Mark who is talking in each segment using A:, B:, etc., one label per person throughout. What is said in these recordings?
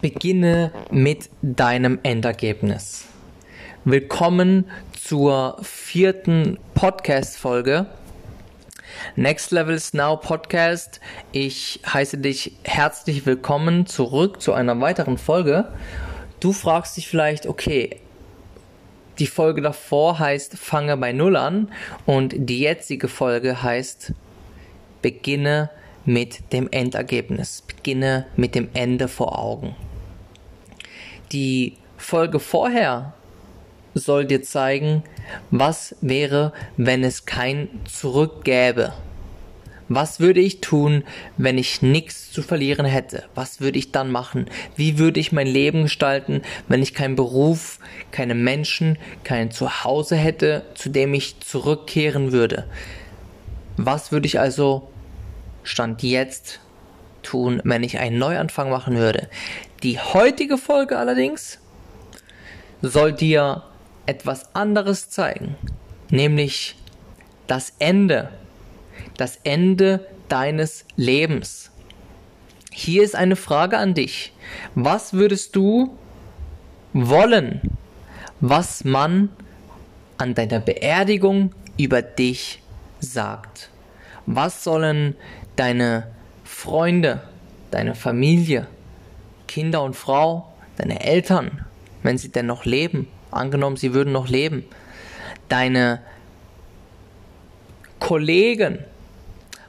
A: Beginne mit deinem Endergebnis. Willkommen zur vierten Podcast-Folge. Next Levels Now Podcast. Ich heiße dich herzlich willkommen zurück zu einer weiteren Folge. Du fragst dich vielleicht, okay, die Folge davor heißt Fange bei Null an und die jetzige Folge heißt Beginne mit dem Endergebnis. Beginne mit dem Ende vor Augen. Die Folge vorher soll dir zeigen, was wäre, wenn es kein Zurück gäbe. Was würde ich tun, wenn ich nichts zu verlieren hätte? Was würde ich dann machen? Wie würde ich mein Leben gestalten, wenn ich keinen Beruf, keine Menschen, kein Zuhause hätte, zu dem ich zurückkehren würde? Was würde ich also Stand jetzt tun, wenn ich einen Neuanfang machen würde? Die heutige Folge allerdings soll dir etwas anderes zeigen, nämlich das Ende, das Ende deines Lebens. Hier ist eine Frage an dich. Was würdest du wollen, was man an deiner Beerdigung über dich sagt? Was sollen deine Freunde, deine Familie, Kinder und Frau, deine Eltern, wenn sie denn noch leben, angenommen, sie würden noch leben, deine Kollegen,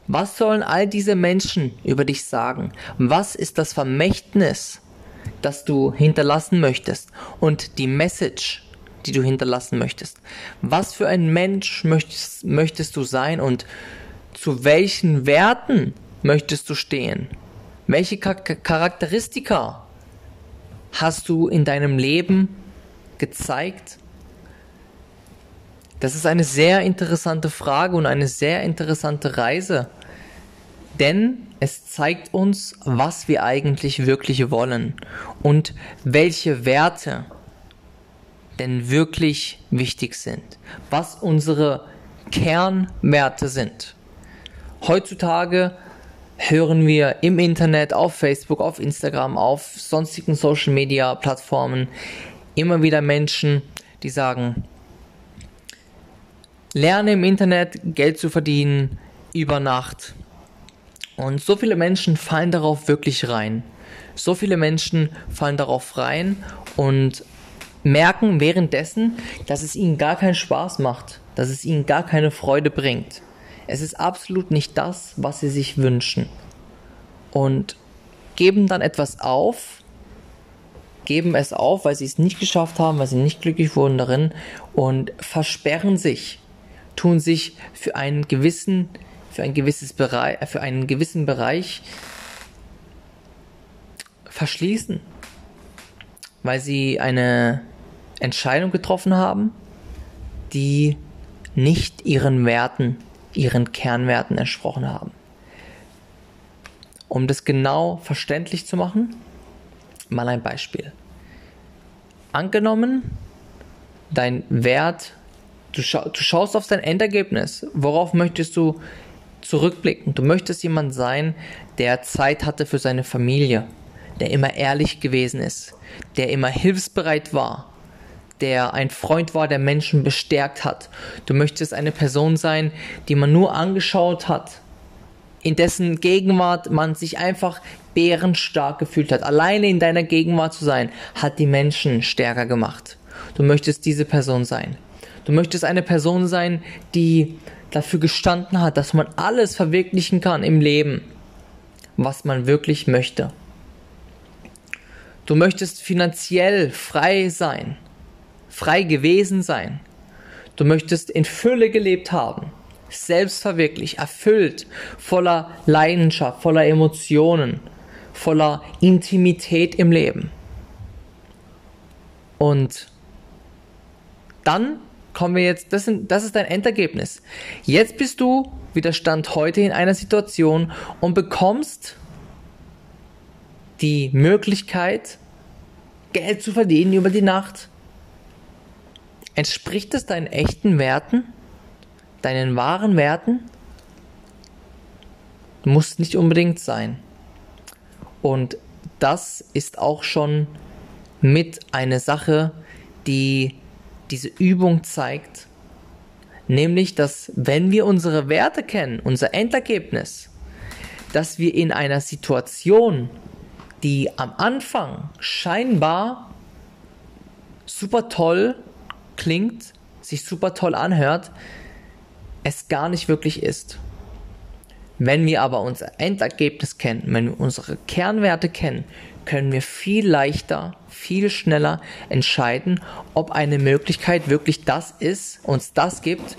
A: was sollen all diese Menschen über dich sagen? Was ist das Vermächtnis, das du hinterlassen möchtest und die Message, die du hinterlassen möchtest? Was für ein Mensch möchtest, möchtest du sein und zu welchen Werten möchtest du stehen? Welche Charakteristika hast du in deinem Leben gezeigt? Das ist eine sehr interessante Frage und eine sehr interessante Reise, denn es zeigt uns, was wir eigentlich wirklich wollen und welche Werte denn wirklich wichtig sind, was unsere Kernwerte sind. Heutzutage hören wir im Internet, auf Facebook, auf Instagram, auf sonstigen Social Media Plattformen immer wieder Menschen, die sagen, lerne im Internet Geld zu verdienen über Nacht. Und so viele Menschen fallen darauf wirklich rein. So viele Menschen fallen darauf rein und merken währenddessen, dass es ihnen gar keinen Spaß macht, dass es ihnen gar keine Freude bringt. Es ist absolut nicht das, was sie sich wünschen. Und geben dann etwas auf, geben es auf, weil sie es nicht geschafft haben, weil sie nicht glücklich wurden darin und versperren sich, tun sich für einen gewissen, für ein gewisses Bereich, für einen gewissen Bereich verschließen, weil sie eine Entscheidung getroffen haben, die nicht ihren Werten ihren Kernwerten entsprochen haben. Um das genau verständlich zu machen, mal ein Beispiel. Angenommen, dein Wert, du, scha du schaust auf dein Endergebnis. Worauf möchtest du zurückblicken? Du möchtest jemand sein, der Zeit hatte für seine Familie, der immer ehrlich gewesen ist, der immer hilfsbereit war, der ein Freund war, der Menschen bestärkt hat. Du möchtest eine Person sein, die man nur angeschaut hat, in dessen Gegenwart man sich einfach bärenstark gefühlt hat. Alleine in deiner Gegenwart zu sein, hat die Menschen stärker gemacht. Du möchtest diese Person sein. Du möchtest eine Person sein, die dafür gestanden hat, dass man alles verwirklichen kann im Leben, was man wirklich möchte. Du möchtest finanziell frei sein frei gewesen sein. Du möchtest in Fülle gelebt haben, selbstverwirklicht, erfüllt, voller Leidenschaft, voller Emotionen, voller Intimität im Leben. Und dann kommen wir jetzt, das, sind, das ist dein Endergebnis. Jetzt bist du, wie Stand heute, in einer Situation und bekommst die Möglichkeit, Geld zu verdienen über die Nacht, Entspricht es deinen echten Werten? Deinen wahren Werten? Muss nicht unbedingt sein. Und das ist auch schon mit eine Sache, die diese Übung zeigt, nämlich dass wenn wir unsere Werte kennen, unser Endergebnis, dass wir in einer Situation, die am Anfang scheinbar super toll klingt, sich super toll anhört, es gar nicht wirklich ist. Wenn wir aber unser Endergebnis kennen, wenn wir unsere Kernwerte kennen, können wir viel leichter, viel schneller entscheiden, ob eine Möglichkeit wirklich das ist, uns das gibt,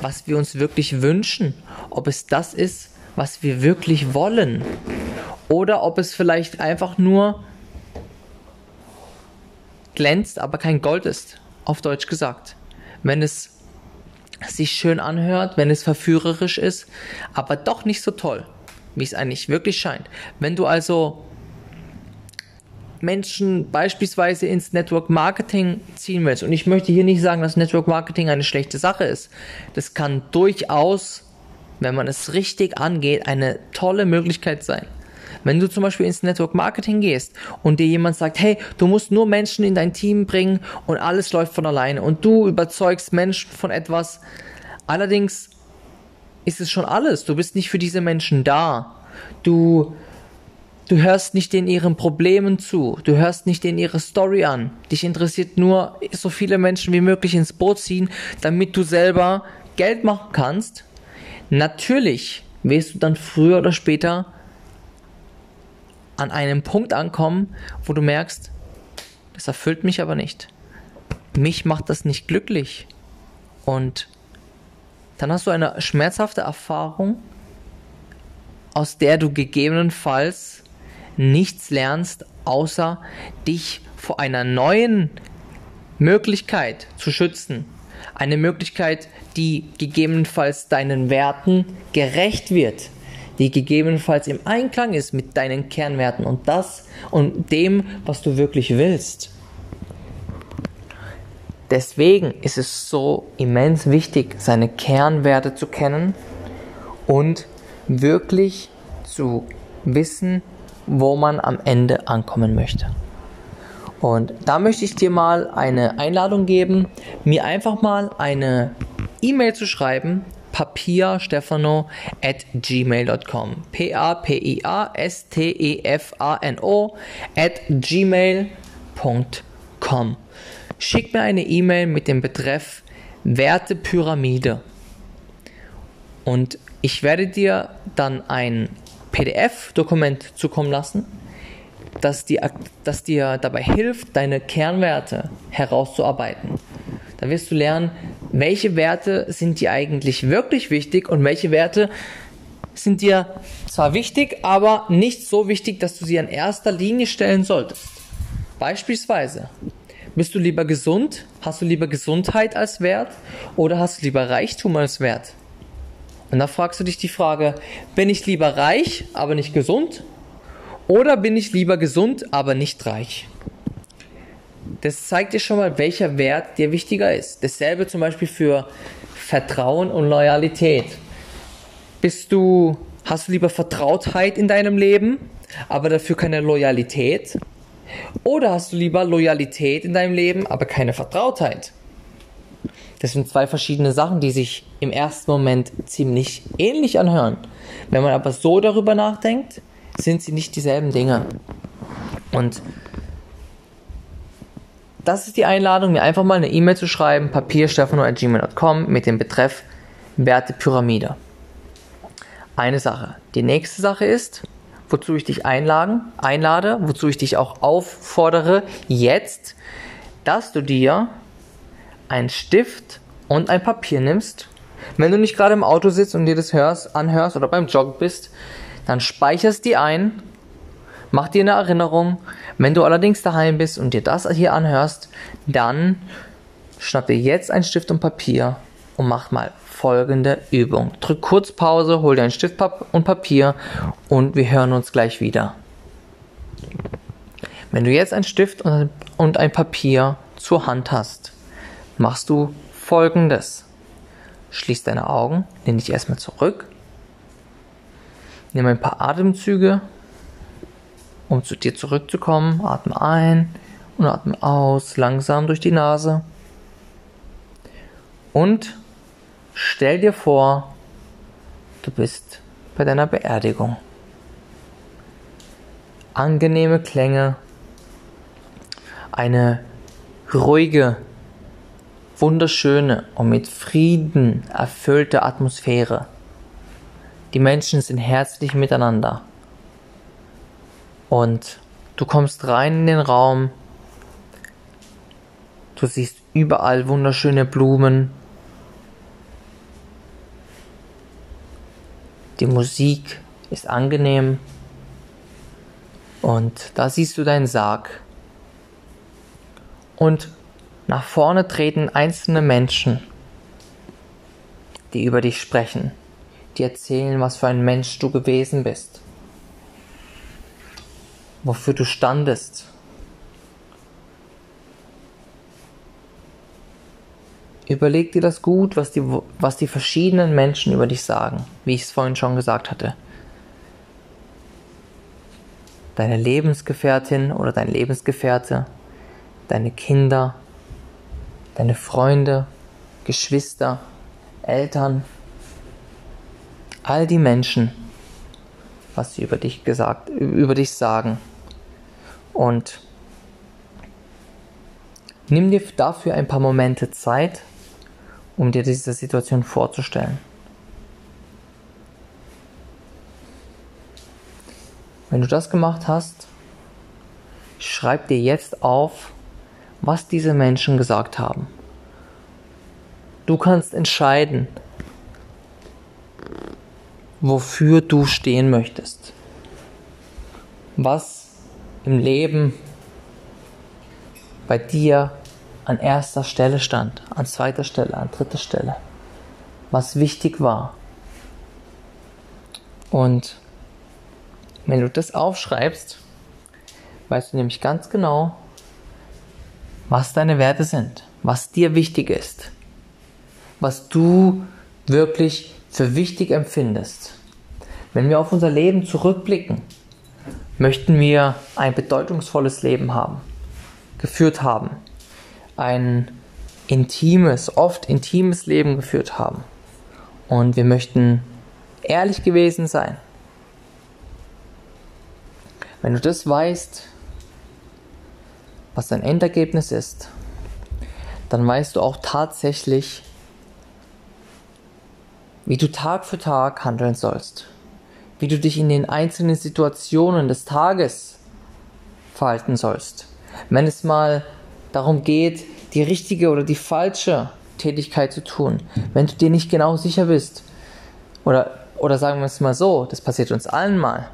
A: was wir uns wirklich wünschen, ob es das ist, was wir wirklich wollen oder ob es vielleicht einfach nur glänzt, aber kein Gold ist, auf Deutsch gesagt. Wenn es sich schön anhört, wenn es verführerisch ist, aber doch nicht so toll, wie es eigentlich wirklich scheint. Wenn du also Menschen beispielsweise ins Network Marketing ziehen willst, und ich möchte hier nicht sagen, dass Network Marketing eine schlechte Sache ist, das kann durchaus, wenn man es richtig angeht, eine tolle Möglichkeit sein. Wenn du zum Beispiel ins Network Marketing gehst und dir jemand sagt, hey, du musst nur Menschen in dein Team bringen und alles läuft von alleine und du überzeugst Menschen von etwas, allerdings ist es schon alles. Du bist nicht für diese Menschen da. Du, du hörst nicht in ihren Problemen zu. Du hörst nicht in ihre Story an. Dich interessiert nur, so viele Menschen wie möglich ins Boot ziehen, damit du selber Geld machen kannst. Natürlich wirst du dann früher oder später an einem Punkt ankommen, wo du merkst, das erfüllt mich aber nicht. Mich macht das nicht glücklich. Und dann hast du eine schmerzhafte Erfahrung, aus der du gegebenenfalls nichts lernst, außer dich vor einer neuen Möglichkeit zu schützen. Eine Möglichkeit, die gegebenenfalls deinen Werten gerecht wird die gegebenenfalls im Einklang ist mit deinen Kernwerten und das und dem, was du wirklich willst. Deswegen ist es so immens wichtig, seine Kernwerte zu kennen und wirklich zu wissen, wo man am Ende ankommen möchte. Und da möchte ich dir mal eine Einladung geben, mir einfach mal eine E-Mail zu schreiben papierstefano at gmail.com. P-A-P-I-A-S-T-E-F-A-N-O at gmail.com. Schick mir eine E-Mail mit dem Betreff Wertepyramide. Und ich werde dir dann ein PDF-Dokument zukommen lassen, das dir, das dir dabei hilft, deine Kernwerte herauszuarbeiten. Da wirst du lernen, welche Werte sind dir eigentlich wirklich wichtig und welche Werte sind dir zwar wichtig, aber nicht so wichtig, dass du sie an erster Linie stellen solltest. Beispielsweise, bist du lieber gesund? Hast du lieber Gesundheit als Wert? Oder hast du lieber Reichtum als Wert? Und da fragst du dich die Frage, bin ich lieber reich, aber nicht gesund? Oder bin ich lieber gesund, aber nicht reich? Das zeigt dir schon mal, welcher Wert dir wichtiger ist. Dasselbe zum Beispiel für Vertrauen und Loyalität. Bist du, hast du lieber Vertrautheit in deinem Leben, aber dafür keine Loyalität? Oder hast du lieber Loyalität in deinem Leben, aber keine Vertrautheit? Das sind zwei verschiedene Sachen, die sich im ersten Moment ziemlich ähnlich anhören. Wenn man aber so darüber nachdenkt, sind sie nicht dieselben Dinge. Und das ist die Einladung, mir einfach mal eine E-Mail zu schreiben, papierstefano.gmail.com mit dem Betreff Wertepyramide. Eine Sache. Die nächste Sache ist, wozu ich dich einladen, einlade, wozu ich dich auch auffordere, jetzt, dass du dir einen Stift und ein Papier nimmst. Wenn du nicht gerade im Auto sitzt und dir das hörst, anhörst oder beim Joggen bist, dann speicherst die ein, mach dir eine Erinnerung, wenn du allerdings daheim bist und dir das hier anhörst, dann schnapp dir jetzt ein Stift und Papier und mach mal folgende Übung. Drück kurz Pause, hol dir ein Stift und Papier und wir hören uns gleich wieder. Wenn du jetzt ein Stift und ein Papier zur Hand hast, machst du folgendes. Schließ deine Augen, nimm dich erstmal zurück, nimm ein paar Atemzüge um zu dir zurückzukommen, atme ein und atme aus, langsam durch die Nase. Und stell dir vor, du bist bei deiner Beerdigung. Angenehme Klänge, eine ruhige, wunderschöne und mit Frieden erfüllte Atmosphäre. Die Menschen sind herzlich miteinander. Und du kommst rein in den Raum. Du siehst überall wunderschöne Blumen. Die Musik ist angenehm. Und da siehst du deinen Sarg. Und nach vorne treten einzelne Menschen, die über dich sprechen die erzählen, was für ein Mensch du gewesen bist, wofür du standest. Überleg dir das gut, was die, was die verschiedenen Menschen über dich sagen, wie ich es vorhin schon gesagt hatte. Deine Lebensgefährtin oder dein Lebensgefährte, deine Kinder, deine Freunde, Geschwister, Eltern, all die Menschen, was sie über dich gesagt, über dich sagen. Und nimm dir dafür ein paar Momente Zeit, um dir diese Situation vorzustellen. Wenn du das gemacht hast, schreib dir jetzt auf, was diese Menschen gesagt haben. Du kannst entscheiden, wofür du stehen möchtest. Was im Leben bei dir an erster Stelle stand, an zweiter Stelle, an dritter Stelle. Was wichtig war. Und wenn du das aufschreibst, weißt du nämlich ganz genau, was deine Werte sind, was dir wichtig ist, was du wirklich für wichtig empfindest. Wenn wir auf unser Leben zurückblicken, möchten wir ein bedeutungsvolles Leben haben, geführt haben, ein intimes, oft intimes Leben geführt haben. Und wir möchten ehrlich gewesen sein. Wenn du das weißt, was dein Endergebnis ist, dann weißt du auch tatsächlich, wie du Tag für Tag handeln sollst, wie du dich in den einzelnen Situationen des Tages verhalten sollst. Wenn es mal darum geht, die richtige oder die falsche Tätigkeit zu tun, wenn du dir nicht genau sicher bist, oder, oder sagen wir es mal so, das passiert uns allen mal,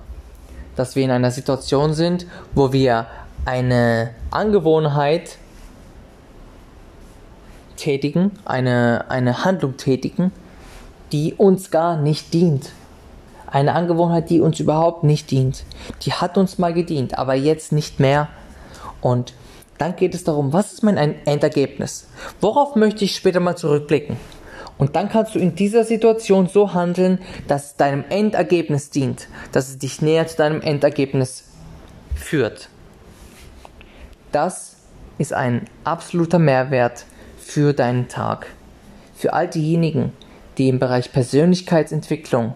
A: dass wir in einer Situation sind, wo wir eine Angewohnheit tätigen, eine, eine Handlung tätigen, die uns gar nicht dient. Eine Angewohnheit, die uns überhaupt nicht dient. Die hat uns mal gedient, aber jetzt nicht mehr. Und dann geht es darum, was ist mein Endergebnis? Worauf möchte ich später mal zurückblicken? Und dann kannst du in dieser Situation so handeln, dass es deinem Endergebnis dient, dass es dich näher zu deinem Endergebnis führt. Das ist ein absoluter Mehrwert für deinen Tag. Für all diejenigen, die im Bereich Persönlichkeitsentwicklung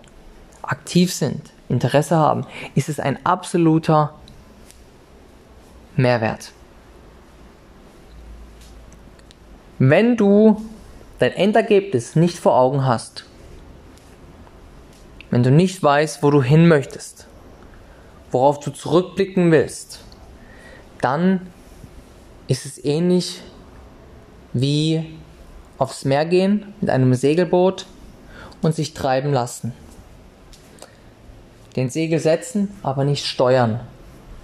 A: aktiv sind, Interesse haben, ist es ein absoluter Mehrwert. Wenn du dein Endergebnis nicht vor Augen hast, wenn du nicht weißt, wo du hin möchtest, worauf du zurückblicken willst, dann ist es ähnlich wie aufs Meer gehen mit einem Segelboot und sich treiben lassen. Den Segel setzen, aber nicht steuern,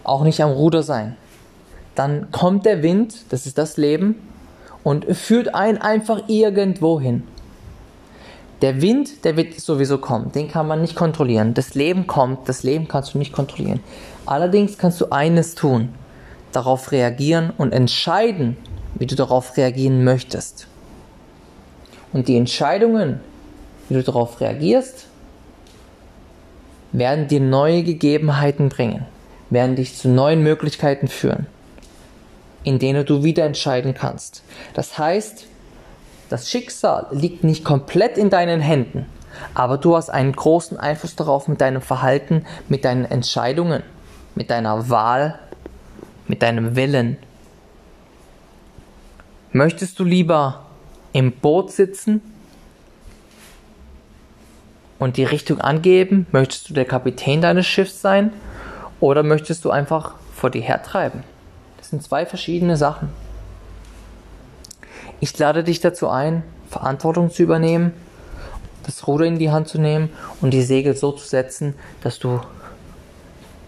A: auch nicht am Ruder sein. Dann kommt der Wind, das ist das Leben, und führt einen einfach irgendwo hin. Der Wind, der wird sowieso kommen, den kann man nicht kontrollieren. Das Leben kommt, das Leben kannst du nicht kontrollieren. Allerdings kannst du eines tun, darauf reagieren und entscheiden, wie du darauf reagieren möchtest. Und die Entscheidungen, wie du darauf reagierst, werden dir neue Gegebenheiten bringen, werden dich zu neuen Möglichkeiten führen, in denen du wieder entscheiden kannst. Das heißt, das Schicksal liegt nicht komplett in deinen Händen, aber du hast einen großen Einfluss darauf mit deinem Verhalten, mit deinen Entscheidungen, mit deiner Wahl, mit deinem Willen. Möchtest du lieber im Boot sitzen und die Richtung angeben? Möchtest du der Kapitän deines Schiffs sein? Oder möchtest du einfach vor dir hertreiben? Das sind zwei verschiedene Sachen. Ich lade dich dazu ein, Verantwortung zu übernehmen, das Ruder in die Hand zu nehmen und die Segel so zu setzen, dass du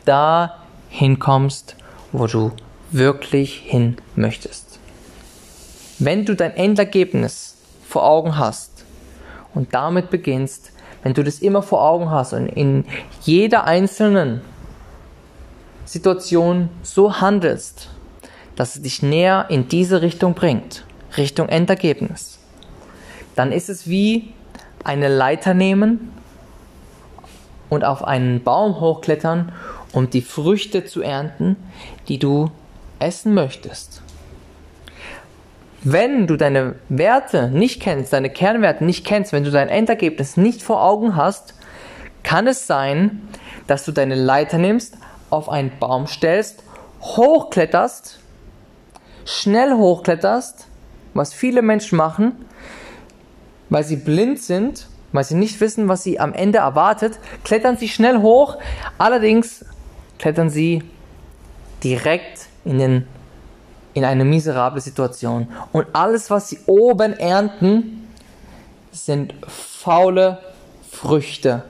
A: da hinkommst, wo du wirklich hin möchtest. Wenn du dein Endergebnis vor Augen hast und damit beginnst, wenn du das immer vor Augen hast und in jeder einzelnen Situation so handelst, dass es dich näher in diese Richtung bringt, Richtung Endergebnis, dann ist es wie eine Leiter nehmen und auf einen Baum hochklettern, um die Früchte zu ernten, die du essen möchtest. Wenn du deine Werte nicht kennst, deine Kernwerte nicht kennst, wenn du dein Endergebnis nicht vor Augen hast, kann es sein, dass du deine Leiter nimmst, auf einen Baum stellst, hochkletterst, schnell hochkletterst, was viele Menschen machen, weil sie blind sind, weil sie nicht wissen, was sie am Ende erwartet, klettern sie schnell hoch, allerdings klettern sie direkt in den in eine miserable Situation. Und alles, was sie oben ernten, sind faule Früchte.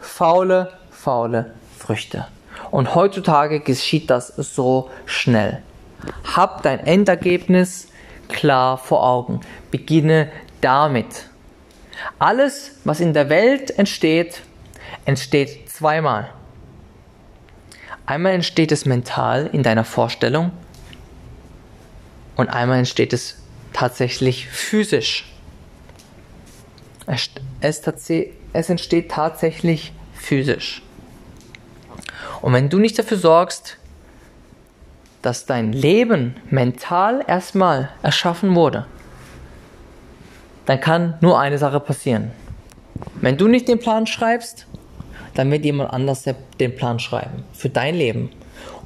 A: Faule, faule Früchte. Und heutzutage geschieht das so schnell. Hab dein Endergebnis klar vor Augen. Beginne damit. Alles, was in der Welt entsteht, entsteht zweimal. Einmal entsteht es mental in deiner Vorstellung und einmal entsteht es tatsächlich physisch. Es, es, entsteht tatsächlich physisch. Und wenn du nicht dafür sorgst, dass dein Leben mental erstmal erschaffen wurde, dann kann nur eine Sache passieren. Wenn du nicht den Plan schreibst, dann wird jemand anders den Plan schreiben für dein Leben.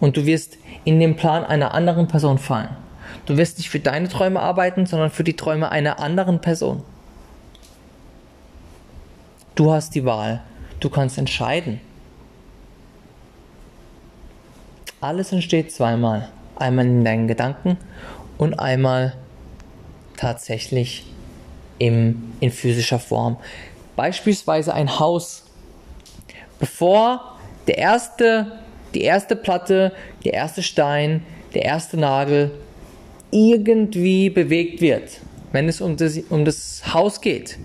A: Und du wirst in den Plan einer anderen Person fallen. Du wirst nicht für deine Träume arbeiten, sondern für die Träume einer anderen Person. Du hast die Wahl. Du kannst entscheiden. Alles entsteht zweimal. Einmal in deinen Gedanken und einmal tatsächlich im, in physischer Form. Beispielsweise ein Haus. Bevor der erste, die erste Platte, der erste Stein, der erste Nagel irgendwie bewegt wird, wenn es um das, um das Haus geht.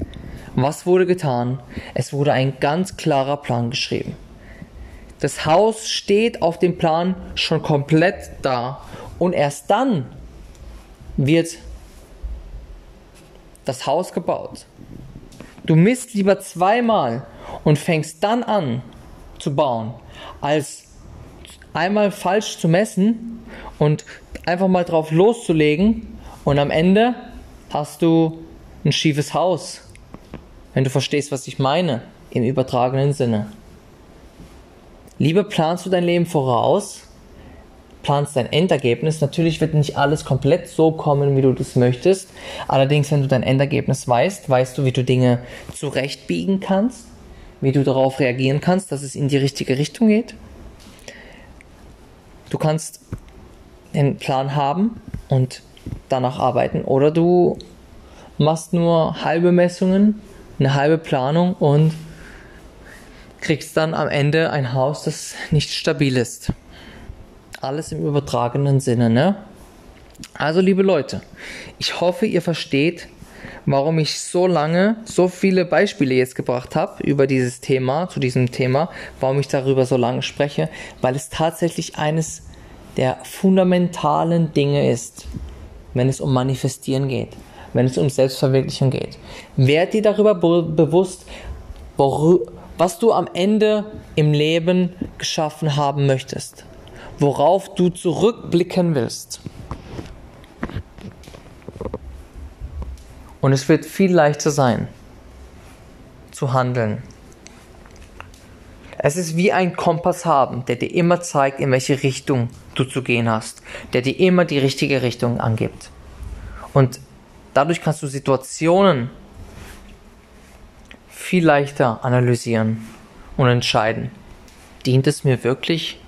A: Was wurde getan? Es wurde ein ganz klarer Plan geschrieben. Das Haus steht auf dem Plan schon komplett da und erst dann wird das Haus gebaut. Du misst lieber zweimal und fängst dann an zu bauen, als einmal falsch zu messen und einfach mal drauf loszulegen und am Ende hast du ein schiefes Haus. Wenn du verstehst, was ich meine, im übertragenen Sinne. Lieber planst du dein Leben voraus, planst dein Endergebnis. Natürlich wird nicht alles komplett so kommen, wie du das möchtest. Allerdings, wenn du dein Endergebnis weißt, weißt du, wie du Dinge zurechtbiegen kannst, wie du darauf reagieren kannst, dass es in die richtige Richtung geht. Du kannst den Plan haben und danach arbeiten oder du machst nur halbe Messungen, eine halbe Planung und kriegst dann am Ende ein Haus, das nicht stabil ist. Alles im übertragenen Sinne, ne? Also, liebe Leute, ich hoffe, ihr versteht, warum ich so lange so viele Beispiele jetzt gebracht habe über dieses Thema, zu diesem Thema, warum ich darüber so lange spreche, weil es tatsächlich eines der fundamentalen Dinge ist, wenn es um Manifestieren geht, wenn es um Selbstverwirklichung geht. Werd dir darüber be bewusst, was du am Ende im Leben geschaffen haben möchtest, worauf du zurückblicken willst. Und es wird viel leichter sein, zu handeln. Es ist wie ein Kompass haben, der dir immer zeigt, in welche Richtung du zu gehen hast, der dir immer die richtige Richtung angibt. Und dadurch kannst du Situationen viel leichter analysieren und entscheiden. Dient es mir wirklich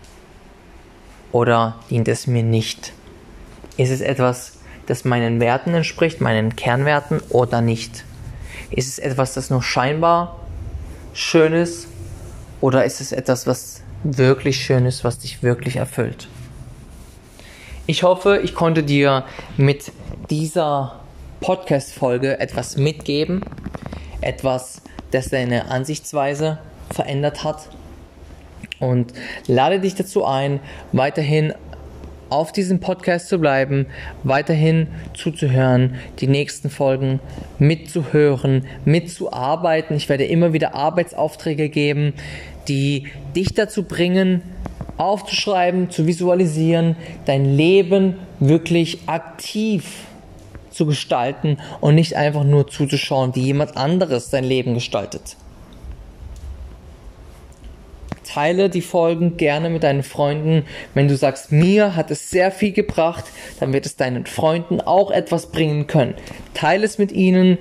A: oder dient es mir nicht? Ist es etwas, das meinen Werten entspricht, meinen Kernwerten oder nicht? Ist es etwas, das nur scheinbar schön ist oder ist es etwas, was wirklich schön ist, was dich wirklich erfüllt? Ich hoffe, ich konnte dir mit dieser Podcast-Folge etwas mitgeben, etwas, das deine Ansichtsweise verändert hat. Und lade dich dazu ein, weiterhin auf diesem Podcast zu bleiben, weiterhin zuzuhören, die nächsten Folgen mitzuhören, mitzuarbeiten. Ich werde immer wieder Arbeitsaufträge geben, die dich dazu bringen, aufzuschreiben, zu visualisieren, dein Leben wirklich aktiv zu gestalten und nicht einfach nur zuzuschauen, wie jemand anderes sein Leben gestaltet. Teile die Folgen gerne mit deinen Freunden. Wenn du sagst, mir hat es sehr viel gebracht, dann wird es deinen Freunden auch etwas bringen können. Teile es mit ihnen,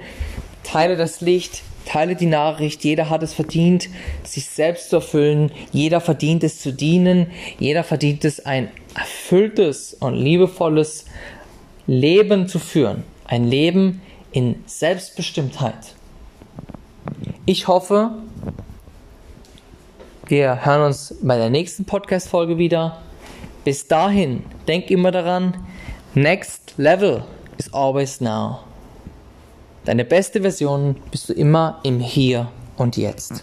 A: teile das Licht, teile die Nachricht. Jeder hat es verdient, sich selbst zu erfüllen. Jeder verdient es zu dienen. Jeder verdient es, ein erfülltes und liebevolles Leben zu führen. Ein Leben in Selbstbestimmtheit. Ich hoffe, wir hören uns bei der nächsten Podcast-Folge wieder. Bis dahin, denk immer daran, next level is always now. Deine beste Version bist du immer im Hier und Jetzt.